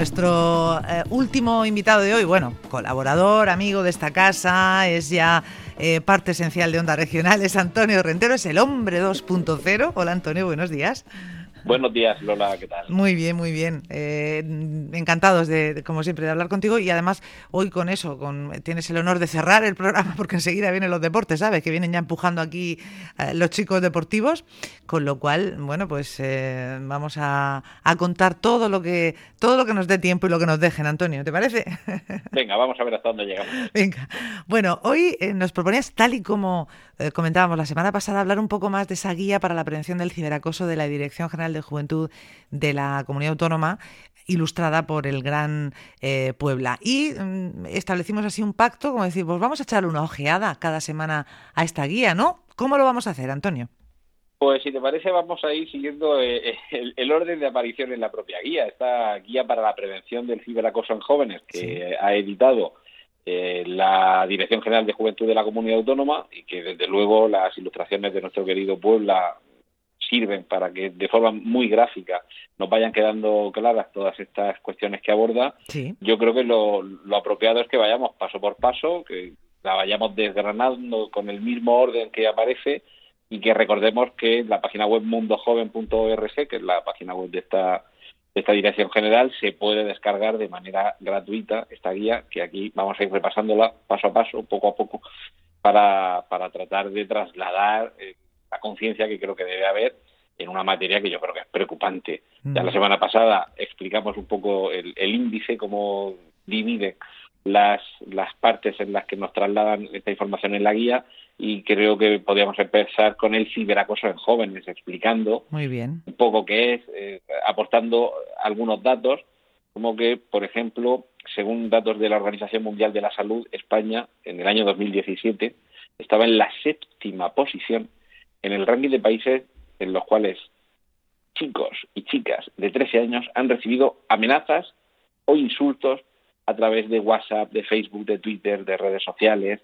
nuestro eh, último invitado de hoy, bueno, colaborador, amigo de esta casa, es ya eh, parte esencial de Onda Regional, es Antonio Rentero, es el hombre 2.0. Hola Antonio, buenos días. Buenos días, Lola, ¿qué tal? Muy bien, muy bien. Eh, encantados de, como siempre, de hablar contigo y además hoy con eso, con tienes el honor de cerrar el programa porque enseguida vienen los deportes, ¿sabes? Que vienen ya empujando aquí eh, los chicos deportivos, con lo cual, bueno, pues eh, vamos a, contar todo lo que todo lo que nos dé tiempo y lo que nos dejen, Antonio, ¿te parece? Venga, vamos a ver hasta dónde llegamos. Venga. Bueno, hoy nos proponías, tal y como comentábamos la semana pasada, hablar un poco más de esa guía para la prevención del ciberacoso de la Dirección General de Juventud de la Comunidad Autónoma, ilustrada por el Gran eh, Puebla. Y mm, establecimos así un pacto, como decir, pues vamos a echarle una ojeada cada semana a esta guía, ¿no? ¿Cómo lo vamos a hacer, Antonio? Pues si te parece, vamos a ir siguiendo eh, el, orden de aparición en la propia guía. Esta guía para la prevención del ciberacoso en jóvenes que ha editado eh, la Dirección General de Juventud de la Comunidad Autónoma y que desde luego las ilustraciones de nuestro querido Puebla sirven para que de forma muy gráfica nos vayan quedando claras todas estas cuestiones que aborda, yo creo que lo, apropiado es que vayamos paso por paso, que la vayamos desgranando con el mismo orden que aparece y que recordemos que la página web mundojoven.org, que es la página web de esta, de esta dirección general, se puede descargar de manera gratuita esta guía, que aquí vamos a ir repasándola paso a paso, poco a poco, para, para tratar de trasladar eh, la conciencia que creo que debe haber en una materia que yo creo que es preocupante. Ya la mm. semana pasada explicamos un poco el, índice, cómo divide las, las partes en las que nos trasladan esta información en la guía y creo que podríamos empezar con el ciberacoso en jóvenes, explicando Muy bien. un poco qué es, eh, aportando algunos datos, como que, por ejemplo, según datos de la Organización Mundial de la Salud, España en el año 2017 estaba en la séptima posición en el ranking de países en los cuales chicos y chicas de 13 años han recibido amenazas o insultos a través de WhatsApp, de Facebook, de Twitter, de redes sociales,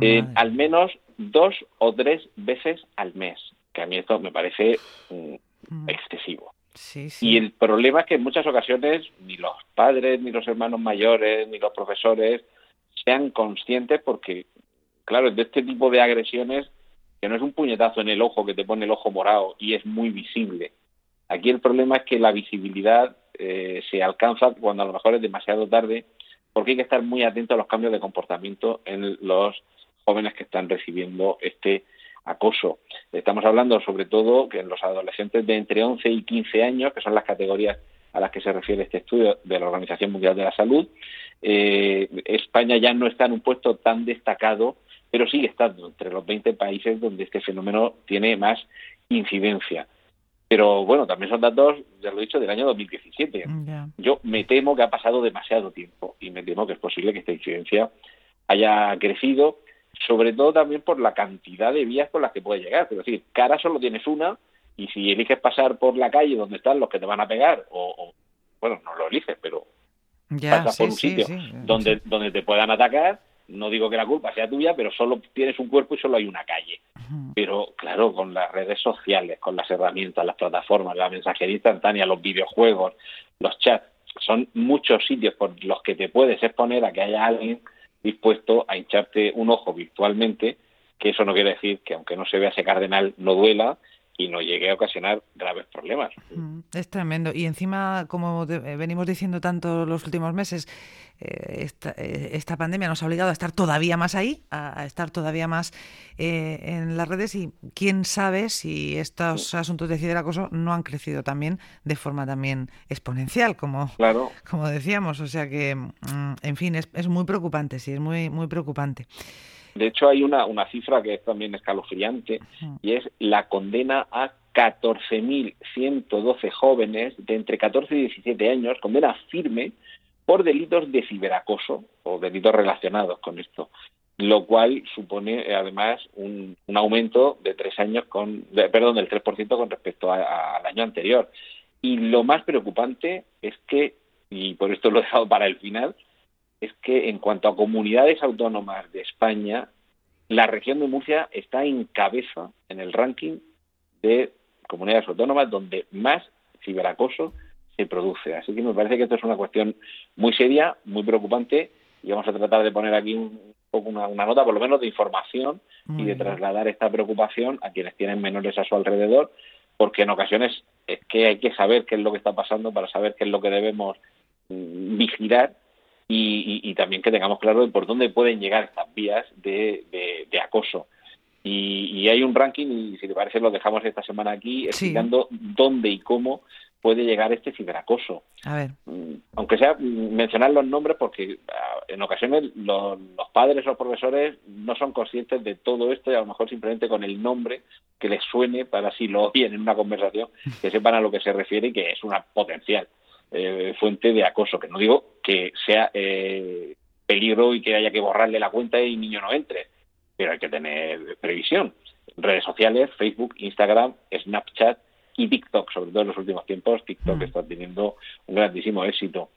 eh, al menos dos o tres veces al mes, que a mí esto me parece mm, mm. excesivo. Y el problema es que en muchas ocasiones ni los padres, ni los hermanos mayores, ni los profesores sean conscientes porque, claro, de este tipo de agresiones no es un puñetazo en el ojo que te pone el ojo morado y es muy visible. Aquí el problema es que la visibilidad eh, se alcanza cuando a lo mejor es demasiado tarde, porque hay que estar muy atento a los cambios de comportamiento en los jóvenes que están recibiendo este acoso. Estamos hablando sobre todo que en los adolescentes de entre 11 y 15 años, que son las categorías a las que se refiere este estudio de la Organización Mundial de la Salud, eh, España ya no está en un puesto tan destacado pero sigue estando entre los 20 países donde este fenómeno tiene más incidencia. Pero bueno, también son datos, ya lo he dicho, del año 2017. Yo me temo que ha pasado demasiado tiempo y me temo que es posible que esta incidencia haya crecido, sobre todo también por la cantidad de vías por las que puede llegar. Es decir, cara solo tienes una y si eliges pasar por la calle donde están los que te van a pegar, o, bueno, no lo eliges, pero pasas por un sitio donde, donde te puedan atacar, no digo que la culpa sea tuya, pero solo tienes un cuerpo y solo hay una calle. Pero claro, con las redes sociales, con las herramientas, las plataformas, la mensajería instantánea, los videojuegos, los chats, son muchos sitios por los que te puedes exponer a que haya alguien dispuesto a hincharte un ojo virtualmente, que eso no quiere decir que aunque no se vea ese cardenal no duela y no llegue a ocasionar graves problemas. Es tremendo. Y encima, como eh, venimos diciendo tanto los últimos meses, eh, eh, esta, pandemia nos ha obligado a estar todavía más ahí, a, estar todavía más en las redes y quién sabe si estos asuntos de ciberacoso no han crecido también de forma también exponencial, como, como decíamos. O sea que, mm, en fin, es, es muy preocupante, sí, es muy, muy preocupante. De hecho, hay una, una cifra que es también escalofriante y es la condena a 14.112 jóvenes de entre 14 y 17 años, condena firme por delitos de ciberacoso o delitos relacionados con esto, lo cual supone además un, un aumento de tres años con, perdón, del 3% con respecto al año anterior. Y lo más preocupante es que, y por esto lo he dejado para el final, es que en cuanto a comunidades autónomas de España, la región de Murcia está en cabeza en el ranking de comunidades autónomas donde más ciberacoso se produce. Así que me parece que esto es una cuestión muy seria, muy preocupante y vamos a tratar de poner aquí un poco una, nota, por lo menos de información y de trasladar esta preocupación a quienes tienen menores a su alrededor, porque en ocasiones es que hay que saber qué es lo que está pasando para saber qué es lo que debemos mm, vigilar y, también que tengamos claro por dónde pueden llegar estas vías de, acoso. Y, hay un ranking, y si te parece lo dejamos esta semana aquí, explicando dónde y cómo puede llegar este ciberacoso. A ver. Mm, aunque sea mencionar los nombres, porque ah, en ocasiones los, padres o los profesores no son conscientes de todo esto y a lo mejor simplemente con el nombre que les suene para si lo oyen en una conversación, que sepan a lo que se refiere y que es una potencial eh, fuente de acoso. Que no digo que sea eh, peligro y que haya que borrarle la cuenta y el niño no entre, pero hay que tener previsión. Redes sociales, Facebook, Instagram, Snapchat, y TikTok, sobre todo en los últimos tiempos, TikTok mm. está teniendo un grandísimo éxito.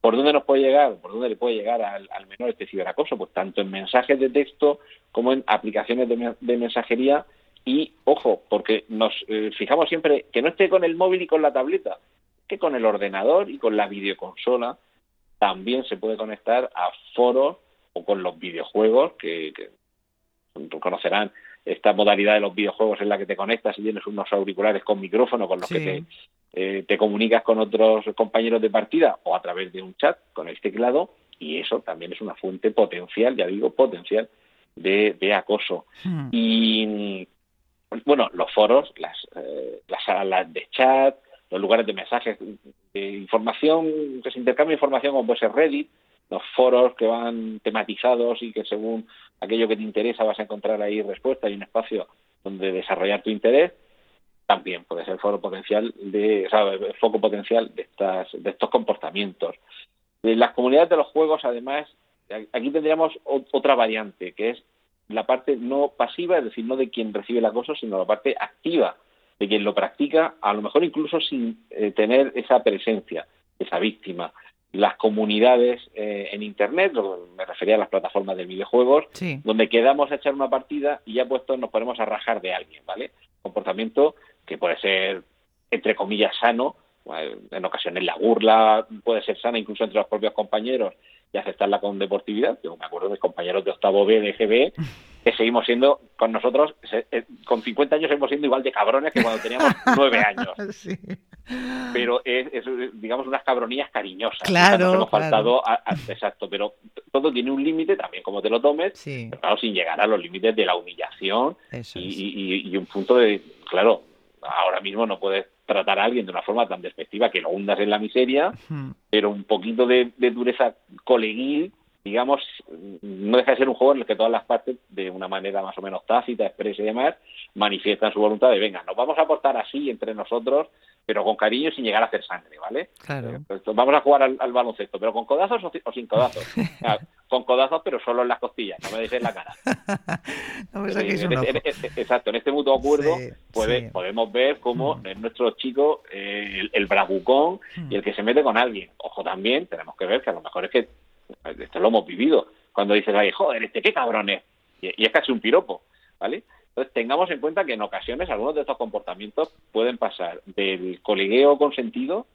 ¿Por dónde nos puede llegar? ¿Por dónde le puede llegar al, menor este ciberacoso? Pues tanto en mensajes de texto como en aplicaciones de, mensajería y, ojo, porque nos eh, fijamos siempre que no esté con el móvil y con la tableta, que con el ordenador y con la videoconsola también se puede conectar a foros o con los videojuegos que, que conocerán esta modalidad de los videojuegos en la que te conectas y tienes unos auriculares con micrófono con los que te, eh, te comunicas con otros compañeros de partida o a través de un chat con el teclado y eso también es una fuente potencial, ya digo, potencial de, de acoso. Hmm. Y bueno, los foros, las, eh, las salas de chat, los lugares de mensajes, de información, que se intercambia información como puede ser Reddit, los foros que van tematizados y que según aquello que te interesa vas a encontrar ahí respuesta y un espacio donde desarrollar tu interés, también puede ser foro potencial de, o el foco potencial de estas, de estos comportamientos. En las comunidades de los juegos, además, aquí tendríamos otra variante, que es la parte no pasiva, es decir, no de quien recibe el acoso, sino la parte activa, de quien lo practica, a lo mejor incluso sin eh, tener esa presencia, esa víctima las comunidades eh, en Internet, me refería a las plataformas de videojuegos, donde quedamos a echar una partida y ya puestos nos ponemos a rajar de alguien, ¿vale? Comportamiento que puede ser, entre comillas, sano, en ocasiones la burla puede ser sana incluso entre los propios compañeros y aceptarla con deportividad. Yo me acuerdo de compañeros de octavo B, de GB, que seguimos siendo con nosotros, eh, con 50 años seguimos siendo igual de cabrones que cuando teníamos 9 años. Pero es, digamos, unas cabronías cariñosas. Claro. Nos hemos faltado, exacto, pero todo tiene un límite también, como te lo tomes, pero claro, sin llegar a los límites de la humillación y, y un punto de, claro, ahora mismo no puedes tratar a alguien de una forma tan despectiva que lo hundas en la miseria, pero un poquito de, dureza coleguil, digamos, no deja de ser un juego en el que todas las partes, de una manera más o menos tácita, expresa y demás, manifiestan su voluntad de, venga, nos vamos a portar así entre nosotros, pero con cariño sin llegar a hacer sangre, ¿vale? Claro. Eh, vamos a jugar al, baloncesto, pero con codazos o, sin codazos. con codazos, pero solo en las costillas, no me deis en la cara. exacto, en este mutuo acuerdo podemos ver cómo mm. es nuestro chico eh, el, bravucón mm. y el que se mete con alguien. Ojo también, tenemos que ver que a lo mejor es que esto lo hemos vivido. Cuando dices, ay, joder, este qué cabrón es. y es casi un piropo, ¿vale? Entonces, tengamos en cuenta que en ocasiones algunos de estos comportamientos pueden pasar del colegueo consentido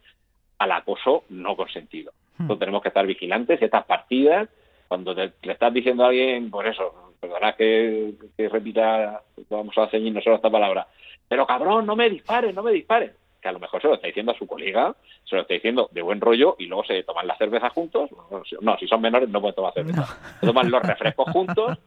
al acoso no consentido. Hmm. Entonces, tenemos que estar vigilantes. Estas partidas, cuando le estás diciendo a alguien, por eso, perdona que, repita, vamos a ceñirnos solo esta palabra, pero cabrón, no me dispares, no me dispares. Que a lo mejor se lo está diciendo a su colega, se lo está diciendo de buen rollo y luego se toman la cerveza juntos. No, si son menores no pueden tomar cerveza. Se toman los refrescos juntos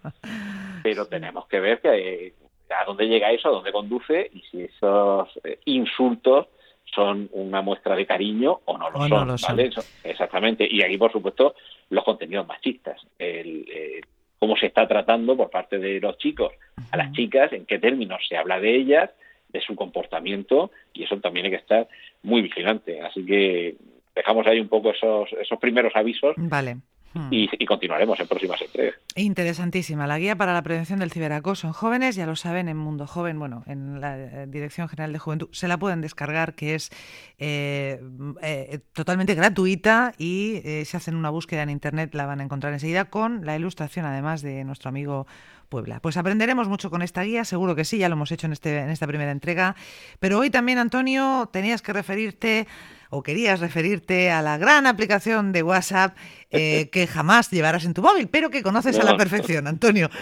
pero tenemos que ver que, a dónde llega eso, a dónde conduce y si esos eh, insultos son una muestra de cariño o no lo son. exactamente. Y aquí, por supuesto, los contenidos machistas. El, eh, cómo se está tratando por parte de los chicos a las chicas, en qué términos se habla de ellas, de su comportamiento, y eso también hay que estar muy vigilante. Así que dejamos ahí un poco esos, esos primeros avisos. Vale. Hmm. y, continuaremos en próximas entregas. Interesantísima. La guía para la prevención del ciberacoso en jóvenes, ya lo saben, en Mundo Joven, bueno, en la eh, Dirección General de Juventud, se la pueden descargar, que es eh, eh, totalmente gratuita y si hacen una búsqueda en Internet la van a encontrar enseguida con la ilustración, además, de nuestro amigo Puebla. Pues aprenderemos mucho con esta guía, seguro que sí, ya lo hemos hecho en, este, en esta primera entrega. Pero hoy también, Antonio, tenías que referirte o querías referirte a la gran aplicación de WhatsApp eh, que jamás llevarás en tu móvil, pero que conoces a la perfección, Antonio.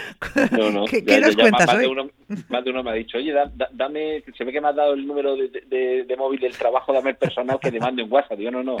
No, no. ¿Qué, nos cuentas más hoy? De uno, más de uno me ha dicho, oye, dame, se ve que me has dado el número de, móvil del trabajo, dame el personal que te mando en WhatsApp. Digo, no, no,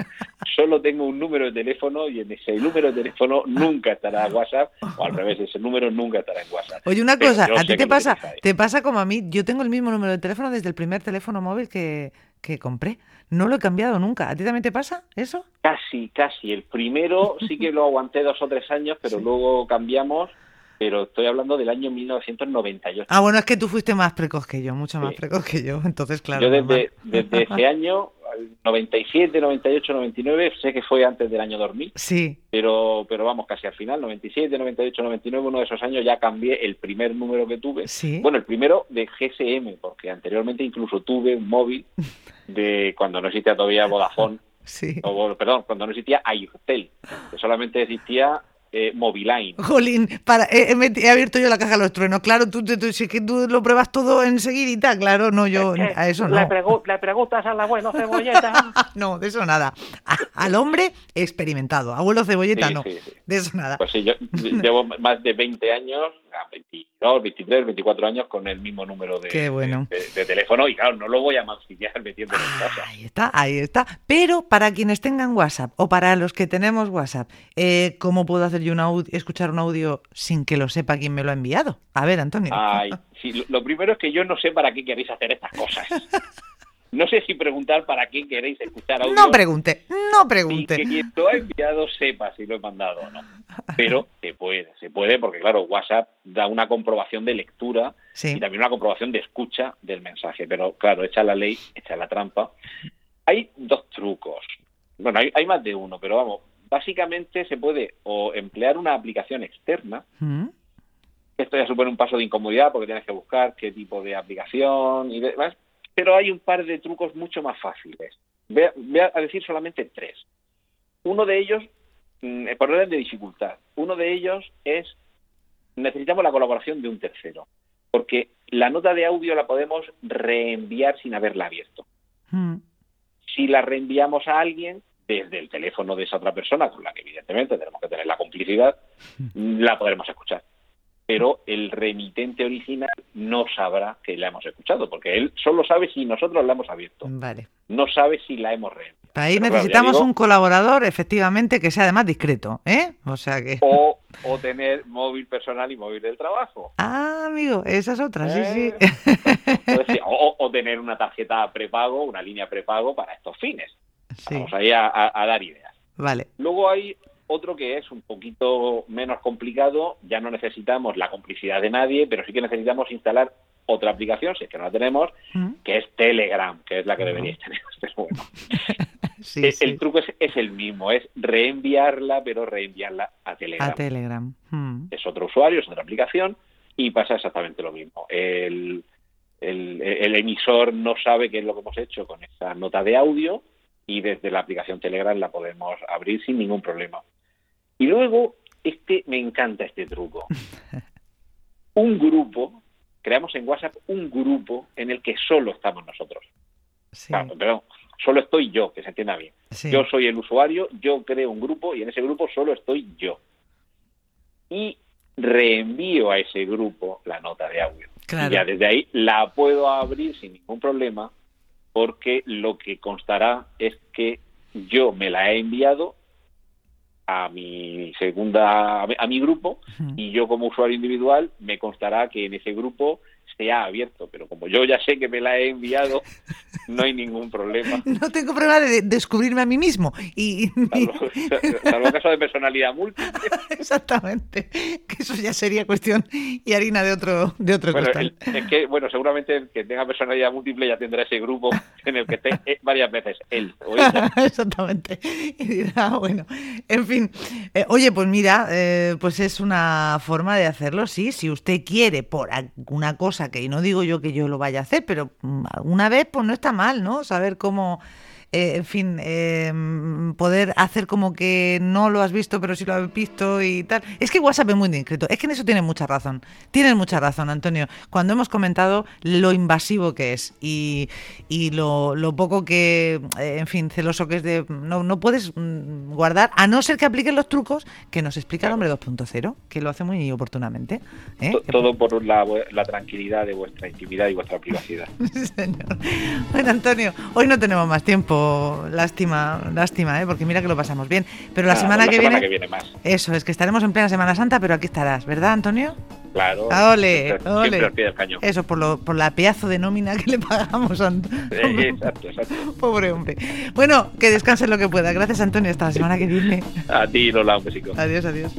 solo tengo un número de teléfono y en ese número de teléfono nunca estará WhatsApp, o al revés, ese número nunca estará en WhatsApp. Oye, una cosa, ¿a ti te pasa, te pasa como a mí? Yo tengo el mismo número de teléfono desde el primer teléfono móvil que, que compré. No lo he cambiado nunca. ¿A ti también te pasa eso? Casi, casi. El primero sí que lo aguanté dos o tres años, pero luego cambiamos. Pero estoy hablando del año 1998. Ah, bueno, es que tú fuiste más precoz que yo, mucho más precoz que yo. Entonces, claro. Yo desde, desde ese año 97, 98, 99, sé que fue antes del año 2000. Sí. Pero, pero vamos, casi al final, 97, 98, 99, uno de esos años ya cambié el primer número que tuve. Sí. Bueno, el primero de GSM, porque anteriormente incluso tuve un móvil de cuando no existía todavía Vodafone. Sí. O, perdón, cuando no existía Airtel, que solamente existía eh, Moviline. Jolín, para, he, abierto yo la caja de los truenos. Claro, tú, tú, si que tú lo pruebas todo enseguidita, claro, no, yo a eso no. Le, preguntas al abuelo cebolleta. no, de eso nada. al hombre experimentado, abuelo cebolleta no. De eso nada. Pues sí, yo llevo más de 20 años 22, 23, 24 años con el mismo número de, de, teléfono y claro, no lo voy a mancillar metiendo en casa. Ahí está, ahí está. Pero para quienes tengan WhatsApp o para los que tenemos WhatsApp, eh, ¿cómo puedo hacer yo un escuchar un audio sin que lo sepa quién me lo ha enviado? A ver, Antonio. Ay, sí, lo primero es que yo no sé para qué queréis hacer estas cosas. No sé si preguntar para qué queréis escuchar audio. No pregunte, no pregunte. que quien lo ha enviado sepa si lo he mandado o no. Pero se puede, se puede porque claro, WhatsApp da una comprobación de lectura y también una comprobación de escucha del mensaje. Pero claro, echa la ley, echa la trampa. Hay dos trucos. Bueno, hay, más de uno, pero vamos, básicamente se puede o emplear una aplicación externa. ¿Mm? Esto ya supone un paso de incomodidad porque tienes que buscar qué tipo de aplicación y demás pero hay un par de trucos mucho más fáciles. Voy a, decir solamente tres. Uno de ellos, mm, por orden de dificultad, uno de ellos es necesitamos la colaboración de un tercero, porque la nota de audio la podemos reenviar sin haberla abierto. Hmm. Si la reenviamos a alguien desde el teléfono de esa otra persona, con la que evidentemente tenemos que tener la complicidad, hmm. la podremos escuchar pero el remitente original no sabrá que la hemos escuchado, porque él solo sabe si nosotros la hemos abierto. Vale. No sabe si la hemos reenviado. Ahí necesitamos un colaborador, efectivamente, que sea además discreto, ¿eh? O sea que... O, tener móvil personal y móvil del trabajo. Ah, amigo, esa es otra, sí, sí. Pues o, tener una tarjeta prepago, una línea prepago para estos fines. Vamos ahí a dar ideas. Vale. Luego hay otro que es un poquito menos complicado, ya no necesitamos la complicidad de nadie, pero sí que necesitamos instalar otra aplicación, si es que no la tenemos, mm. que es Telegram, que es la que deberíais tener. Pero bueno. el, truco es, el mismo, es reenviarla, pero reenviarla a Telegram. A Telegram. Mm. Es otro usuario, es otra aplicación, y pasa exactamente lo mismo. El, el emisor no sabe qué es lo que hemos hecho con esa nota de audio, y desde la aplicación Telegram la podemos abrir sin ningún problema. Y luego, este me encanta este truco. Un grupo, creamos en WhatsApp un grupo en el que solo estamos nosotros. pero solo estoy yo, que se entienda bien. Yo soy el usuario, yo creo un grupo y en ese grupo solo estoy yo. Y reenvío a ese grupo la nota de audio. Y ya desde ahí la puedo abrir sin ningún problema porque lo que constará es que yo me la he enviado a mi segunda a mi grupo y yo como usuario individual me constará que en ese grupo se ha abierto, pero como yo ya sé que me la he enviado, no hay ningún problema. No tengo problema de descubrirme a mí mismo. Y... Salvo, caso de personalidad múltiple. Exactamente, que eso ya sería cuestión y harina de otro de otro bueno, es que, bueno, seguramente el que tenga personalidad múltiple ya tendrá ese grupo en el que esté eh, varias veces él o ella. Exactamente. Y dirá, bueno, en fin. Eh, oye, pues mira, eh, pues es una forma de hacerlo, sí. Si usted quiere por alguna cosa que no digo yo que yo lo vaya a hacer, pero mm, alguna vez pues no está mal, ¿no? Saber cómo eh, en fin, eh, poder hacer como que no lo has visto, pero sí lo has visto y tal. Es que WhatsApp es muy discreto. Es que en eso tienes mucha razón. Tienes mucha razón, Antonio. Cuando hemos comentado lo invasivo que es y, y lo, lo, poco que, eh, en fin, celoso que es de... No, no puedes mm, guardar, a no ser que apliquen los trucos que nos explica el hombre 2.0, que lo hace muy oportunamente. ¿eh? Todo por la, la, tranquilidad de vuestra intimidad y vuestra privacidad. señor. Bueno, Antonio, hoy no tenemos más tiempo. Lástima, lástima, ¿eh? porque mira que lo pasamos bien. Pero la, semana, la que, semana viene, que viene más. Eso, es que estaremos en plena Semana Santa, pero aquí estarás, ¿verdad, Antonio? Claro. Ah, ole, ole. siempre al pie del cañón. Eso, por, lo, por la pedazo de nómina que le pagamos a Antonio. Exacto, exacto. Pobre hombre. Bueno, que descanse lo que pueda. Gracias, Antonio. Hasta la semana que viene. A ti, Lola, un besico. Adiós, adiós.